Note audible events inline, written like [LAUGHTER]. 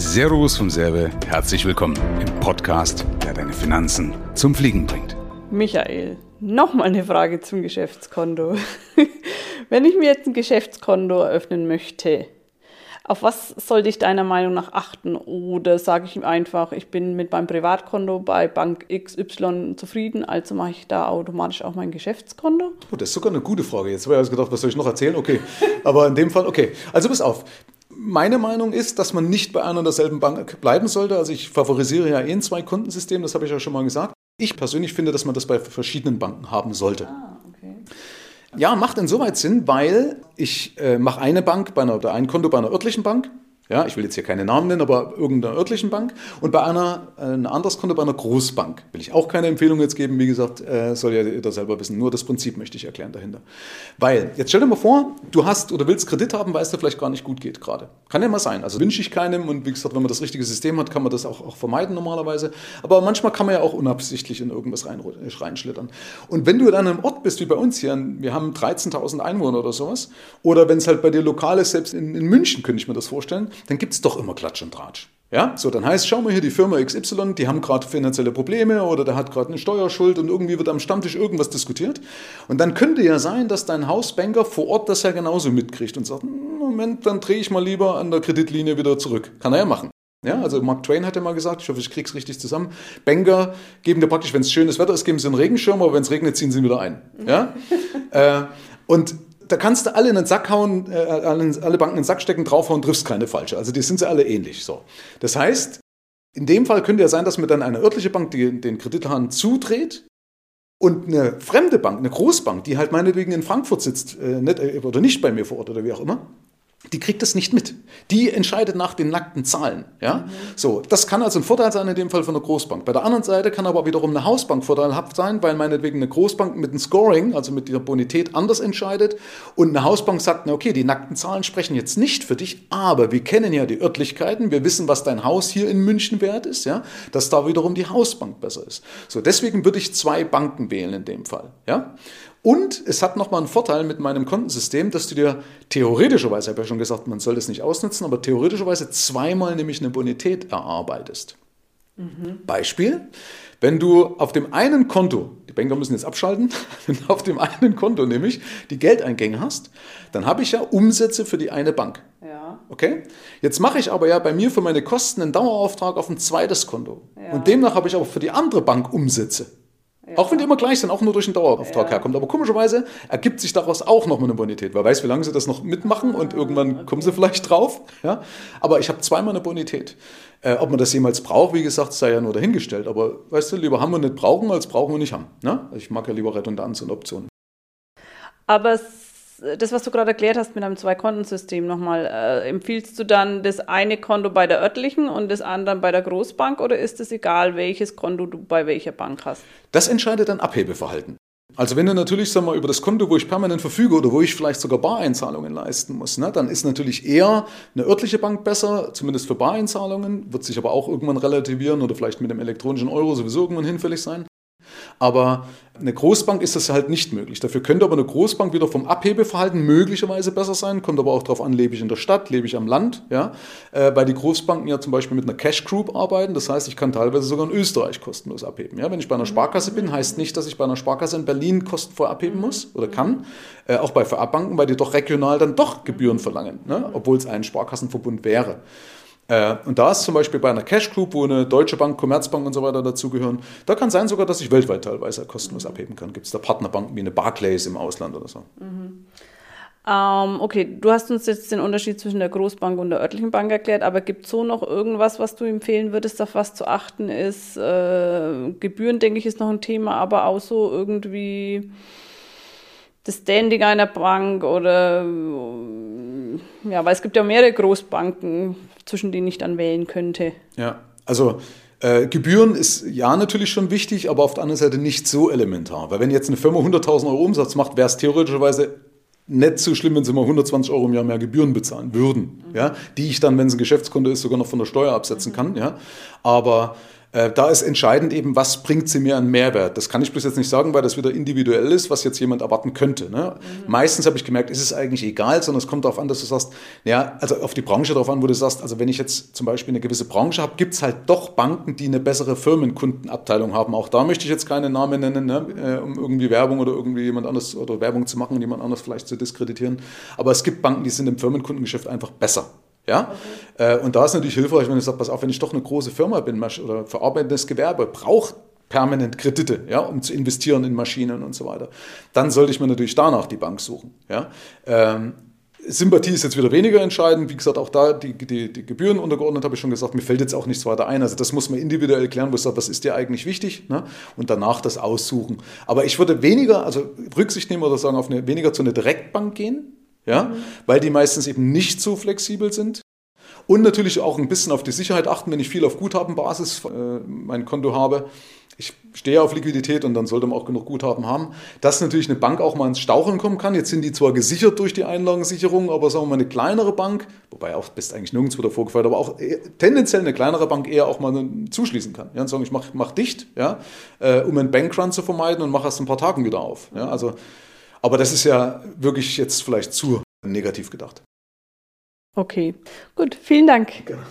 Servus vom Serve, herzlich willkommen im Podcast, der deine Finanzen zum Fliegen bringt. Michael, nochmal eine Frage zum Geschäftskonto. [LAUGHS] Wenn ich mir jetzt ein Geschäftskonto eröffnen möchte, auf was sollte ich deiner Meinung nach achten? Oder sage ich ihm einfach, ich bin mit meinem Privatkonto bei Bank XY zufrieden, also mache ich da automatisch auch mein Geschäftskonto? Oh, das ist sogar eine gute Frage. Jetzt habe ich also gedacht, was soll ich noch erzählen? Okay, aber in dem Fall, okay. Also bis auf. Meine Meinung ist, dass man nicht bei einer und derselben Bank bleiben sollte. Also ich favorisiere ja eh ein Zwei-Kontensysteem, das habe ich ja schon mal gesagt. Ich persönlich finde, dass man das bei verschiedenen Banken haben sollte. Ah, okay. Ja, macht insoweit Sinn, weil ich äh, mache eine Bank bei einer, oder ein Konto bei einer örtlichen Bank ja, ich will jetzt hier keine Namen nennen, aber irgendeiner örtlichen Bank. Und bei einer, äh, ein anderes Konto bei einer Großbank. Will ich auch keine Empfehlung jetzt geben. Wie gesagt, äh, soll ja jeder selber wissen. Nur das Prinzip möchte ich erklären dahinter. Weil, jetzt stell dir mal vor, du hast oder willst Kredit haben, weil es dir vielleicht gar nicht gut geht gerade. Kann ja mal sein. Also wünsche ich keinem. Und wie gesagt, wenn man das richtige System hat, kann man das auch, auch vermeiden normalerweise. Aber manchmal kann man ja auch unabsichtlich in irgendwas rein, reinschlittern. Und wenn du an einem Ort bist, wie bei uns hier, wir haben 13.000 Einwohner oder sowas, oder wenn es halt bei dir lokal ist, selbst in, in München könnte ich mir das vorstellen, dann gibt es doch immer Klatsch und Tratsch. Ja, so dann heißt, schau mal hier die Firma XY, die haben gerade finanzielle Probleme oder der hat gerade eine Steuerschuld und irgendwie wird am Stammtisch irgendwas diskutiert. Und dann könnte ja sein, dass dein Hausbanker vor Ort das ja genauso mitkriegt und sagt, Moment, dann drehe ich mal lieber an der Kreditlinie wieder zurück. Kann er ja machen. Ja, also Mark Twain hat ja mal gesagt, ich hoffe, ich krieg's richtig zusammen. Banker geben dir praktisch, wenn es schönes Wetter ist, geben sie einen Regenschirm, aber wenn es regnet, ziehen sie ihn wieder ein. Ja? [LAUGHS] äh, und da kannst du alle in den Sack hauen, äh, alle Banken in den Sack stecken, draufhauen, triffst keine falsche. Also die sind sie alle ähnlich. So. Das heißt, in dem Fall könnte ja sein, dass mir dann eine örtliche Bank die, den Kredithahn zudreht und eine fremde Bank, eine Großbank, die halt meinetwegen in Frankfurt sitzt äh, nicht, äh, oder nicht bei mir vor Ort oder wie auch immer, die kriegt das nicht mit. Die entscheidet nach den nackten Zahlen. Ja? Mhm. So, das kann also ein Vorteil sein in dem Fall von einer Großbank. Bei der anderen Seite kann aber wiederum eine Hausbank vorteilhaft sein, weil meinetwegen eine Großbank mit dem Scoring, also mit der Bonität, anders entscheidet. Und eine Hausbank sagt, na okay, die nackten Zahlen sprechen jetzt nicht für dich, aber wir kennen ja die Örtlichkeiten, wir wissen, was dein Haus hier in München wert ist, ja? dass da wiederum die Hausbank besser ist. So, deswegen würde ich zwei Banken wählen in dem Fall. Ja? Und es hat nochmal einen Vorteil mit meinem Kontensystem, dass du dir theoretischerweise, ich habe ja schon gesagt, man soll das nicht ausnutzen, aber theoretischerweise zweimal nämlich eine Bonität erarbeitest. Mhm. Beispiel, wenn du auf dem einen Konto, die Banker müssen jetzt abschalten, [LAUGHS] wenn du auf dem einen Konto nämlich die Geldeingänge hast, dann habe ich ja Umsätze für die eine Bank. Ja. Okay? Jetzt mache ich aber ja bei mir für meine Kosten einen Dauerauftrag auf ein zweites Konto. Ja. Und demnach habe ich aber für die andere Bank Umsätze. Auch wenn die immer gleich sind, auch nur durch einen Dauerauftrag ja. herkommt. Aber komischerweise ergibt sich daraus auch nochmal eine Bonität. Wer weiß, wie lange sie das noch mitmachen und irgendwann okay. kommen sie vielleicht drauf. Ja? Aber ich habe zweimal eine Bonität. Äh, ob man das jemals braucht, wie gesagt, sei ja nur dahingestellt. Aber weißt du, lieber haben wir nicht brauchen, als brauchen wir nicht haben. Ne? Ich mag ja lieber Redundanz und Optionen. Aber es das, was du gerade erklärt hast mit einem Zwei-Konten-System nochmal, äh, empfiehlst du dann das eine Konto bei der örtlichen und das andere bei der Großbank oder ist es egal, welches Konto du bei welcher Bank hast? Das entscheidet dann Abhebeverhalten. Also wenn du natürlich sag mal, über das Konto, wo ich permanent verfüge oder wo ich vielleicht sogar Bareinzahlungen leisten muss, ne, dann ist natürlich eher eine örtliche Bank besser, zumindest für Bareinzahlungen, wird sich aber auch irgendwann relativieren oder vielleicht mit dem elektronischen Euro sowieso irgendwann hinfällig sein. Aber eine Großbank ist das halt nicht möglich. Dafür könnte aber eine Großbank wieder vom Abhebeverhalten möglicherweise besser sein. Kommt aber auch darauf an, lebe ich in der Stadt, lebe ich am Land. Ja? Äh, weil die Großbanken ja zum Beispiel mit einer Cash Group arbeiten. Das heißt, ich kann teilweise sogar in Österreich kostenlos abheben. Ja? Wenn ich bei einer Sparkasse bin, heißt nicht, dass ich bei einer Sparkasse in Berlin kostenfrei abheben muss oder kann. Äh, auch bei Verabbanken, weil die doch regional dann doch Gebühren verlangen, ne? obwohl es ein Sparkassenverbund wäre. Äh, und da ist zum Beispiel bei einer Cash Group, wo eine Deutsche Bank, Commerzbank und so weiter dazugehören, da kann sein sogar, dass ich weltweit teilweise kostenlos abheben kann. Gibt es da Partnerbanken wie eine Barclays im Ausland oder so. Mhm. Ähm, okay, du hast uns jetzt den Unterschied zwischen der Großbank und der örtlichen Bank erklärt, aber gibt es so noch irgendwas, was du empfehlen würdest, auf was zu achten ist? Äh, Gebühren, denke ich, ist noch ein Thema, aber auch so irgendwie das Standing einer Bank oder ja, weil es gibt ja mehrere Großbanken, zwischen denen ich dann wählen könnte. Ja, also äh, Gebühren ist ja natürlich schon wichtig, aber auf der anderen Seite nicht so elementar. Weil wenn jetzt eine Firma 100.000 Euro Umsatz macht, wäre es theoretischerweise nicht so schlimm, wenn sie mal 120 Euro im Jahr mehr Gebühren bezahlen würden. Mhm. Ja? Die ich dann, wenn es ein Geschäftskonto ist, sogar noch von der Steuer absetzen mhm. kann. Ja? Aber da ist entscheidend eben, was bringt sie mir an Mehrwert. Das kann ich bloß jetzt nicht sagen, weil das wieder individuell ist, was jetzt jemand erwarten könnte. Ne? Mhm. Meistens habe ich gemerkt, ist es eigentlich egal, sondern es kommt darauf an, dass du sagst, ja, also auf die Branche darauf an, wo du sagst, also wenn ich jetzt zum Beispiel eine gewisse Branche habe, gibt es halt doch Banken, die eine bessere Firmenkundenabteilung haben. Auch da möchte ich jetzt keine Namen nennen, ne? Äh, um irgendwie Werbung oder irgendwie jemand anders oder Werbung zu machen und jemand anders vielleicht zu diskreditieren. Aber es gibt Banken, die sind im Firmenkundengeschäft einfach besser. Ja? Okay. Äh, und da ist natürlich hilfreich, wenn ich sage, pass auf, wenn ich doch eine große Firma bin oder verarbeitendes Gewerbe, braucht permanent Kredite, ja, um zu investieren in Maschinen und so weiter, dann sollte ich mir natürlich danach die Bank suchen. Ja? Ähm, Sympathie ist jetzt wieder weniger entscheidend. Wie gesagt, auch da die, die, die Gebühren untergeordnet, habe ich schon gesagt, mir fällt jetzt auch nichts weiter ein. Also das muss man individuell klären, wo ich sage, was ist dir eigentlich wichtig? Ne? Und danach das aussuchen. Aber ich würde weniger, also Rücksicht nehmen oder sagen, auf eine, weniger zu einer Direktbank gehen, ja, mhm. weil die meistens eben nicht so flexibel sind. Und natürlich auch ein bisschen auf die Sicherheit achten, wenn ich viel auf Guthabenbasis äh, mein Konto habe. Ich stehe auf Liquidität und dann sollte man auch genug Guthaben haben, dass natürlich eine Bank auch mal ins Stauchen kommen kann. Jetzt sind die zwar gesichert durch die Einlagensicherung, aber sagen wir mal eine kleinere Bank, wobei auch bist eigentlich nirgendwo davor gefällt, aber auch tendenziell eine kleinere Bank eher auch mal zuschließen kann. Ja, und sagen, ich mach, mach dicht, ja, äh, um einen Bankrun zu vermeiden und mache erst ein paar Tagen wieder auf. Ja, also aber das ist ja wirklich jetzt vielleicht zu negativ gedacht. Okay, gut, vielen Dank. Gerne.